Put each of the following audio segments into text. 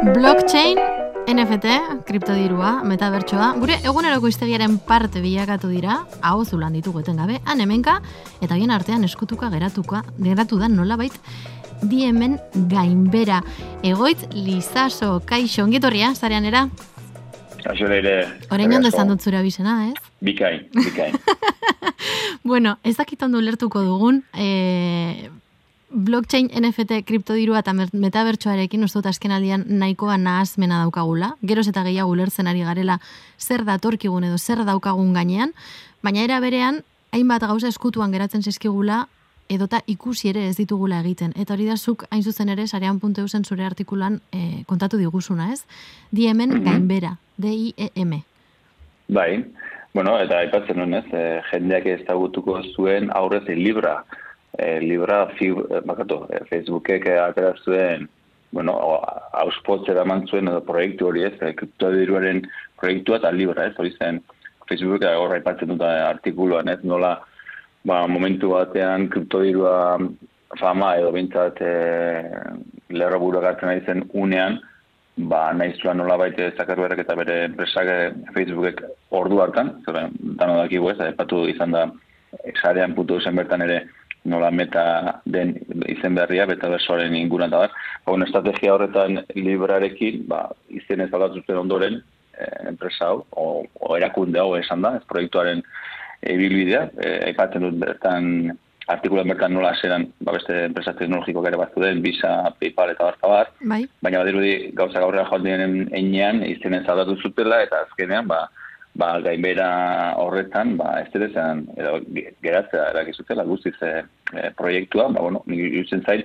Blockchain, NFT, kriptodirua, metabertsoa, gure eguneroko iztegiaren parte bilakatu dira, hau zulan ditugu gabe, han hemenka, eta bien artean eskutuka geratuka, geratu da nolabait, diemen gainbera. Egoitz, lizaso, kaixo, ongitorria, zarean era? Kaixo leire. Horein ondo esan dut zure abizena, ez? Bikain, bikain. bueno, ez dakit ondo ulertuko dugun, e, blockchain NFT kriptodirua eta metabertsoarekin uste dut azken aldian nahikoa nahazmena daukagula, geroz eta gehiago ulertzen ari garela zer datorkigun edo zer daukagun gainean, baina era berean, hainbat gauza eskutuan geratzen zizkigula, edota ikusi ere ez ditugula egiten. Eta hori da zuk hain zuzen ere sarean puntu eusen zure artikulan e, kontatu diguzuna, ez? Diemen mm gainbera, D-I-E-M. Bai, bueno, eta aipatzen nuen, ez, e, jendeak ez dagutuko zuen aurrez libra, e, libra fib, e, bakatu, e, Facebookek atera zuen, bueno, hauspotze da zuen edo proiektu hori ez, e, kriptodiruaren proiektua eta libra ez, hori zen, Facebookek horra ipatzen dut artikuluan ez, nola, ba, momentu batean kriptodirua fama edo bintzat e, lerro buragatzen ari zen unean, ba, nahi zuen nola baite zakarberak eta bere enpresak Facebookek ordu hartan, zeren, dano dakigu ez, epatu izan da, sarean putu zen bertan ere, nola meta den izen berria, beta bersoaren inguran da. Ba, estrategia horretan librarekin, ba, izen ez aldatzen ondoren, eh, enpresa hau, o, o erakunde hau esan da, ez proiektuaren ibilbidea, e, aipatzen dut bertan artikulan bertan nola zeran ba, beste enpresa teknologiko ere bat den, Visa, Paypal eta barka bar, bai. baina badirudi gauza gaurrean joan diren einean, izenen zaldatu zutela, eta azkenean, ba, ba, gainbera horretan, ba, ez dira zen, edo, geratzea erakizutela guztiz e, proiektua, ba, bueno, nire zain,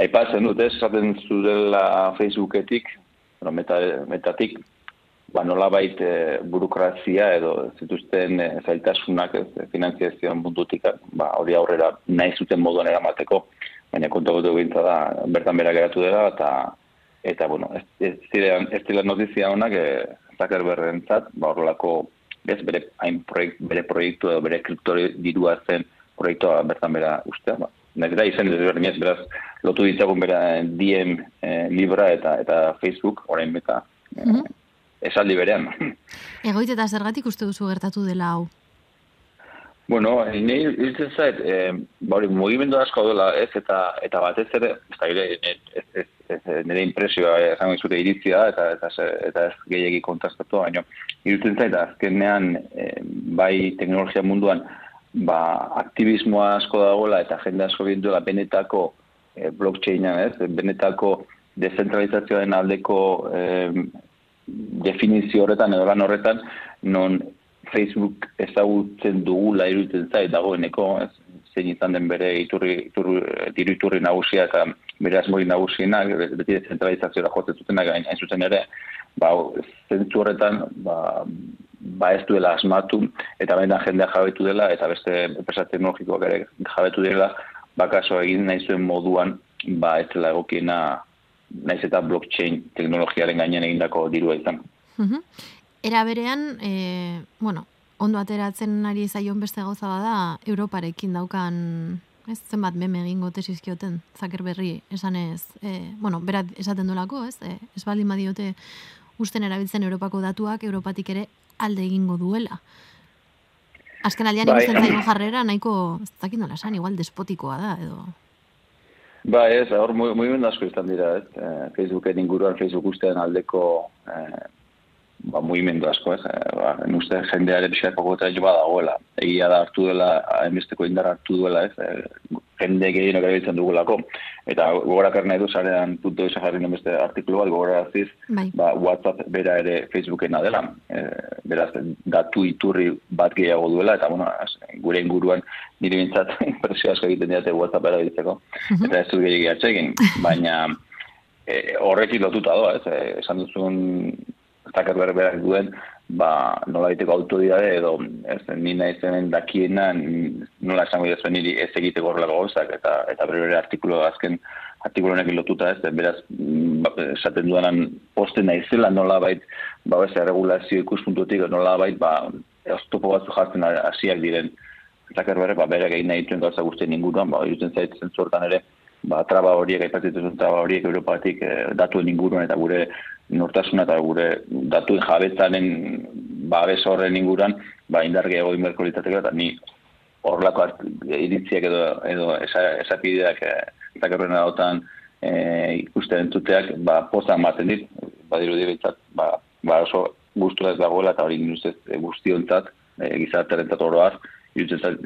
aipatzen dut, ez, zaten zurela Facebooketik, bueno, meta, metatik, ba, nola bait e, burokrazia edo zituzten e, zaitasunak ez, finanziazioan buntutik, ba, hori aurrera nahi zuten moduan eramateko, baina kontu gotu da, bertan bera geratu dela, eta, eta bueno, ez, ez, ez, ez notizia honak, e, Zuckerbergentzat, ba horrelako ez bere hain proiekt, bere proiektu edo bere kriptori dirua zen proiektua bertan bera ustea, ba. Nek da izan ez beraz lotu ditzagun bera DM eh, Libra eta eta Facebook orain beta eh, mm -hmm. esaldi berean. Egoit eta zergatik uste duzu gertatu dela hau? Bueno, ni hiltzen zait, eh, ba mugimendu asko dela, ez, eta, eta batez ere, ez da, ez, ez, nire impresioa esango izute iritzia eta eta eta ez gehiegi kontrastatu baina irutzen zait azkenean e, bai teknologia munduan ba aktivismoa asko dagoela eta jende asko binduela benetako e, blockchaina ez? Benetako dezentralizazioaren aldeko e, definizio horretan edo lan horretan non Facebook ezagutzen dugula irutzen zait dagoeneko ez zein izan den bere iturri, iturri, diru iturri nagusia eta bere asmori nagusiena, beti zentralizazioa jotzen zuten gain, hain zuzen ere, ba, zentzu horretan, ba, ba ez duela asmatu, eta baina jendea jabetu dela, eta beste enpresa teknologikoak ere jabetu dela, bakaso egin nahi zuen moduan, ba ez dela egokiena, naiz eta blockchain teknologiaren gainean egindako dirua izan. Era berean, e, bueno, ondo ateratzen ari zaion beste gauza bada Europarekin daukan ez zenbat meme egingo tesizkioten zaker berri esan ez e, bueno, berat esaten dolako ez e, ez baldin badiote usten erabiltzen Europako datuak Europatik ere alde egingo duela azken aldean bai. ikusten jarrera nahiko ez dakit nola esan igual despotikoa da edo Ba, ez, hor, muy asko izan dira, ez, eh, Facebooken inguruan, Facebook ustean aldeko eh, ba, mugimendu asko, ez, eh, ba, uste jendearen pixako gota jo badagoela. Egia da hartu dela, hainbesteko indar hartu duela, ez, e, jende gehienok erabiltzen dugulako. Eta gogorak nahi du, zarean puntu isa jarri beste artikulu bat, gogorak aziz, bai. ba, WhatsApp bera ere Facebooken adela. E, beraz, datu iturri bat gehiago duela, eta bueno, gure inguruan nire bintzat impresio asko egiten diate WhatsApp erabiltzeko. Uh Eta ez du gehiagia baina e, horrekin lotuta doa, ez, esan duzun zakat berberak duen, ba, nola diteko autoridade edo ez, ni nahi dakiena nola esango dira niri ez egiteko horrela gauzak eta, eta bere artikulu azken artikulu honekin lotuta ez, beraz ba, esaten duanan posten nahi zela nola bait, ba, ez, regulazio ikuspuntutik nola bait, ba, oztopo batzu jartzen hasiak diren. Zakat ba, bere egin nahi duen gauza guztien inguruan, ba, irutzen zaitzen zortan ere, ba, traba horiek, aipatzen traba horiek Europatik e, datuen inguruan eta gure nortasuna eta gure datuen jabetzaren babes horren inguruan, ba, indarge egoi merko eta ni horrelako iritziak edo, edo esapideak esa e, zakarren dautan e, ikusten entuteak, ba, pozan maten dit, badiru dibitzat, ba, ba oso guztu ez dagoela eta hori guzti guztiontzat, e, gizartaren oroaz, irutzen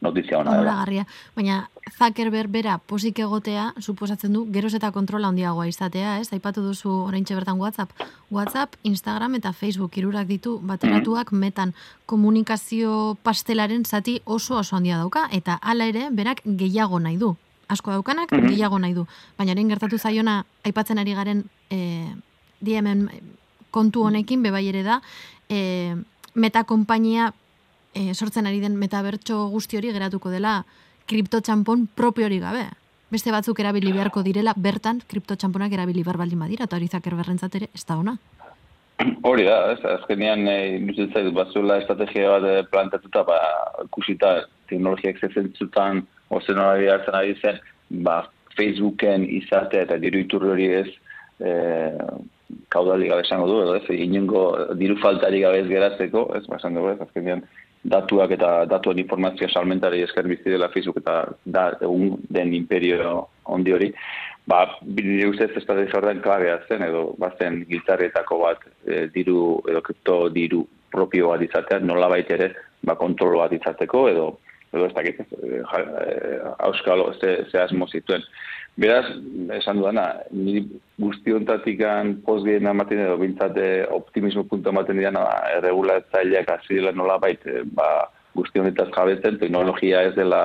notizia hona. Garria. Baina Zuckerberg bera posik egotea, suposatzen du, geroz eta kontrola handiagoa izatea, ez? Aipatu duzu oraintxe bertan WhatsApp. WhatsApp, Instagram eta Facebook irurak ditu bateratuak mm metan komunikazio pastelaren zati oso oso handia dauka, eta hala ere, berak gehiago nahi du. Asko daukanak, mm gehiago nahi du. Baina eren gertatu zaiona, aipatzen ari garen e, eh, diemen kontu honekin, bebai ere da, e, meta kompainia e, sortzen ari den metabertso guzti hori geratuko dela kripto txampon propio hori gabe. Beste batzuk erabili beharko direla, bertan kripto txamponak erabili bar baldin badira, eta hori zaker berrentzat ere, ez da ona. Hori da, ez, azkenean, e, zait, batzula estrategia bat eh, plantatuta, ba, kusita teknologiak zezen zutan, ozen hori hartzen ari zen, ba, Facebooken izatea eta diru iturri hori ez, e, kaudali gabe esango du, edo ez, inengo diru faltari gabe ez geratzeko, ez, ba, esan dugu, ez, azkenean, datuak eta datuen informazioa salmentari esker bizi dela Facebook eta da egun den imperio ondi hori, ba, bide ustez estrategia horren klabea zen, edo bazen giltzarrietako bat e, diru, edo kripto diru propio bat izatean, nola ere, ba, kontrolo bat izateko, edo, edo ez dakit, e, e, auskalo, ze, ze asmo zituen. Beraz, esan duana, ni guzti ontatik pozgien amaten edo bintzate optimismo puntu amaten dira, erregulatzaileak azirela nola baita, ba, guzti honetaz jabetzen, teknologia ez dela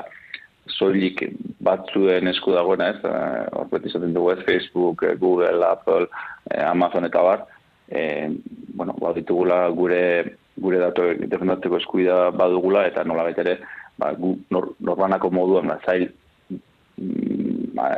soilik batzuen esku dagoena ez, eh, hor beti zaten dugu ez, Facebook, eh, Google, Apple, eh, Amazon eta bar, e, bueno, ba, ditugula gure gure datu defendatzeko eskuida badugula, eta nola ere, ba, gu, nor, norbanako moduan, ba, zail, ba,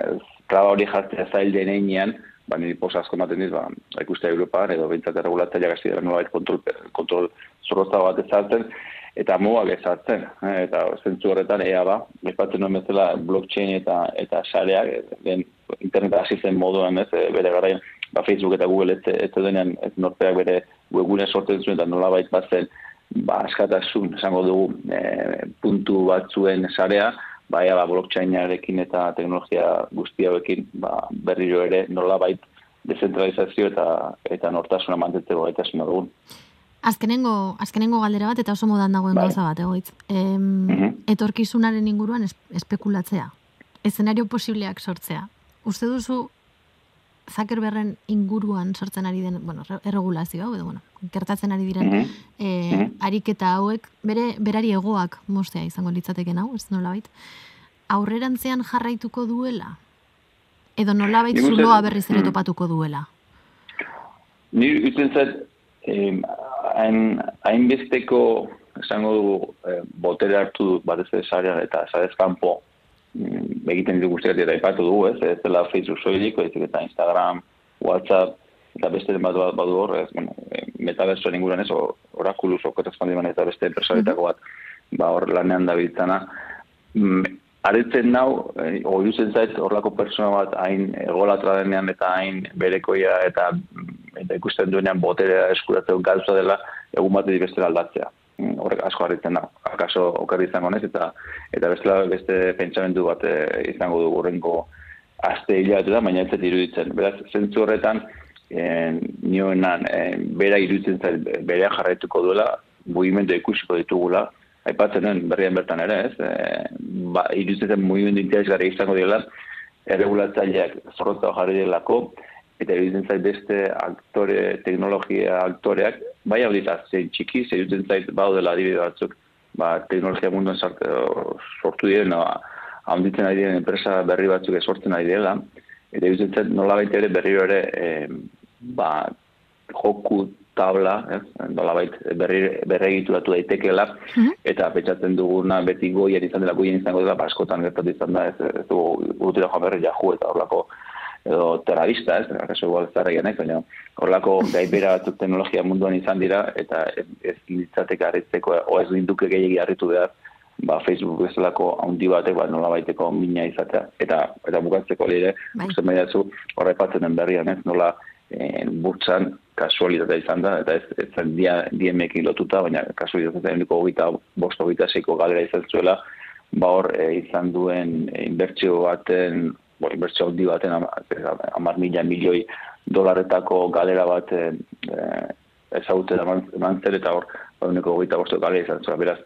traba hori jartzea zail denean, ba, niri posa asko maten diz, ba, ikuste Europa, edo bintzat erregulatzaia gazti dara nola kontrol, kontrol zorrotza bat ezartzen, eta mugak ezartzen. Eh, eta zentzu horretan, ea ba, epatzen nuen bezala blockchain eta eta sareak, den internet hasi zen moduan, ez, eh, bere garaien, ba, Facebook eta Google ez, ez denean, ez norteak bere webgune sortzen zuen, eta nola baita batzen, ba, askatasun, esango dugu, e, puntu batzuen sarea, baia ba, blockchainarekin eta teknologia guztiarekin ba, berriro ere nolabait dezentralizazio eta eta nortasuna mantentzeko gaitasuna dugun. Azkenengo, azkenengo galdera bat eta oso modan dagoen bai. gauza bat, egoitz. Em, mhm. Etorkizunaren inguruan espekulatzea. Eszenario posibleak sortzea. Uste duzu Zuckerbergen inguruan sortzen ari den, bueno, erregulazio hau, edo, bueno, gertatzen ari diren mm -hmm. ariketa hauek, bere, berari egoak mostea izango litzateken hau, ez nola bait, aurrerantzean jarraituko duela? Edo nola bait zuloa berriz ere mhm. topatuko duela? Ni utzen zait, hain, hain besteko, esango dugu, eh, botere hartu bat ez eta zarez kanpo, Mm, egiten ditu guztiak eta ipatu dugu, ez, ez dela Facebook soilik, ez eta Instagram, WhatsApp, eta beste den bat badu hor, ez, bueno, e, metaversoen inguruan ez, orakulus, okotaz pandiman eta beste enpresaritako bat, ba hor lanean da biltzana. Mm, aretzen nau, e, oiuzen zait, horlako persona bat hain egolatra denean eta hain berekoia eta, eta ikusten duenean boterea eskuratzeko gauza dela, egun bat beste aldatzea horrek asko harritzen da. Akaso okerri izango nez, eta eta bestela beste pentsamendu bat e, izango du horrenko aste hilabete da, baina ez iruditzen. Beraz, zentzu horretan, e, nioenan, e, bera iruditzen zait, berea jarraituko duela, mugimendu ikusiko ditugula, aipatzen den berrian bertan ere, ez? E, ba, iruditzen zen mugimendu interesgarri izango dela, erregulatzaileak zorrotza jarri delako, eta iruditzen zait beste aktore, teknologia aktoreak, bai hau dita, zein txiki, zein iruditzen zait baudela adibide batzuk, ba, teknologia munduan sortu diren, no, handitzen ari diren enpresa berri batzuk esortzen ari dela, eta iruditzen zait nola ere berriro ere e, ba, joku tabla, ez, nola berri, berri egitu datu daitekeela, mhm. eta petxatzen duguna beti goian izan dela, goian izango dela, baskotan gertatu izan da, ez, ez dugu, urtira joan berri jahu eta horlako edo terrorista, ez, akaso igual zarraia nahi, baina horlako gaibera batzuk teknologia munduan izan dira, eta ez, ez ditzatek harritzeko, o ez duke gehiagi harritu behar, ba, Facebook bezalako handi batek ba, nola baiteko mina izatea. Eta, eta bukatzeko leire, Bai. uste maiatzu, horrepatzen den berrian ez, nola eh, burtsan kasualitatea izan da, eta ez, ez zen dia, diemekin lotuta, baina kasualitatea eguneko hogeita bost hogeita seiko galera izan zuela, ba hor eh, izan duen eh, inbertsio baten, bo, inbertsio handi baten ama- hamar mila milioi dolarretako galera bat eh, eh, ezagutzen eman, eman zer eta hor eguneko hogeita bosto galera izan zuela, beraz,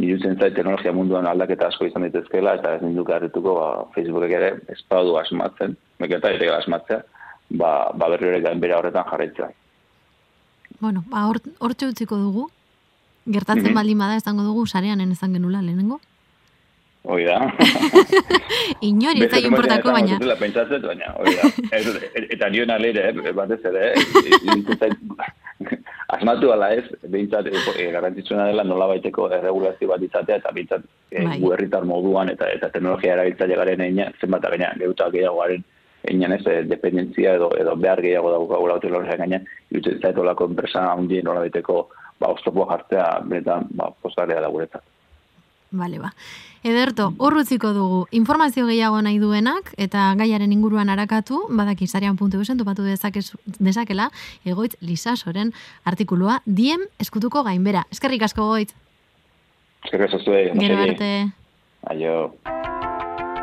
Nirutzen zait teknologia munduan aldaketa asko izan daitezkeela eta ez ninduk harrituko ba, Facebookek ere ez badu asmatzen, meketa ere asmatzea, ba, ba berri ere gainbera horretan jarraitzea. Bueno, ba, hor, hortxe utziko dugu. Gertatzen Mhm. baldin bada esango dugu sareanen ezan genula lehenengo. Hoi da. Inori ez zaio importako, baina. zutela pentsatzen, baina, hori da. Ez- eta nion alere, eh, batez ere, eh, asmatu ala ez, behintzat, e, garrantzitsuna dela nola baiteko erregulazio bat izatea, eta behintzat, e, Bai. gu herritar moduan, eta eta teknologia erabiltzaile garen einan, zenbat gaina, geuta gehiagoaren einan ez, eh, dependentzia edo, edo behar gehiago daukagula teknologia gaina, iruditzen zait olako enpresa handien nola baiteko, ba, oztopo jartzea, benetan, ba, postarea da guretzat. Bale, ba. Ederto, hor utziko dugu. Informazio gehiago nahi duenak eta gaiaren inguruan arakatu, badaki sarean.eusen topatu dezakezu- dezakela, egoitz lisasoren artikulua diem eskutuko gainbera. Eskerrik asko goitz. Eskerrik asko zuei, Gero arte. Aio.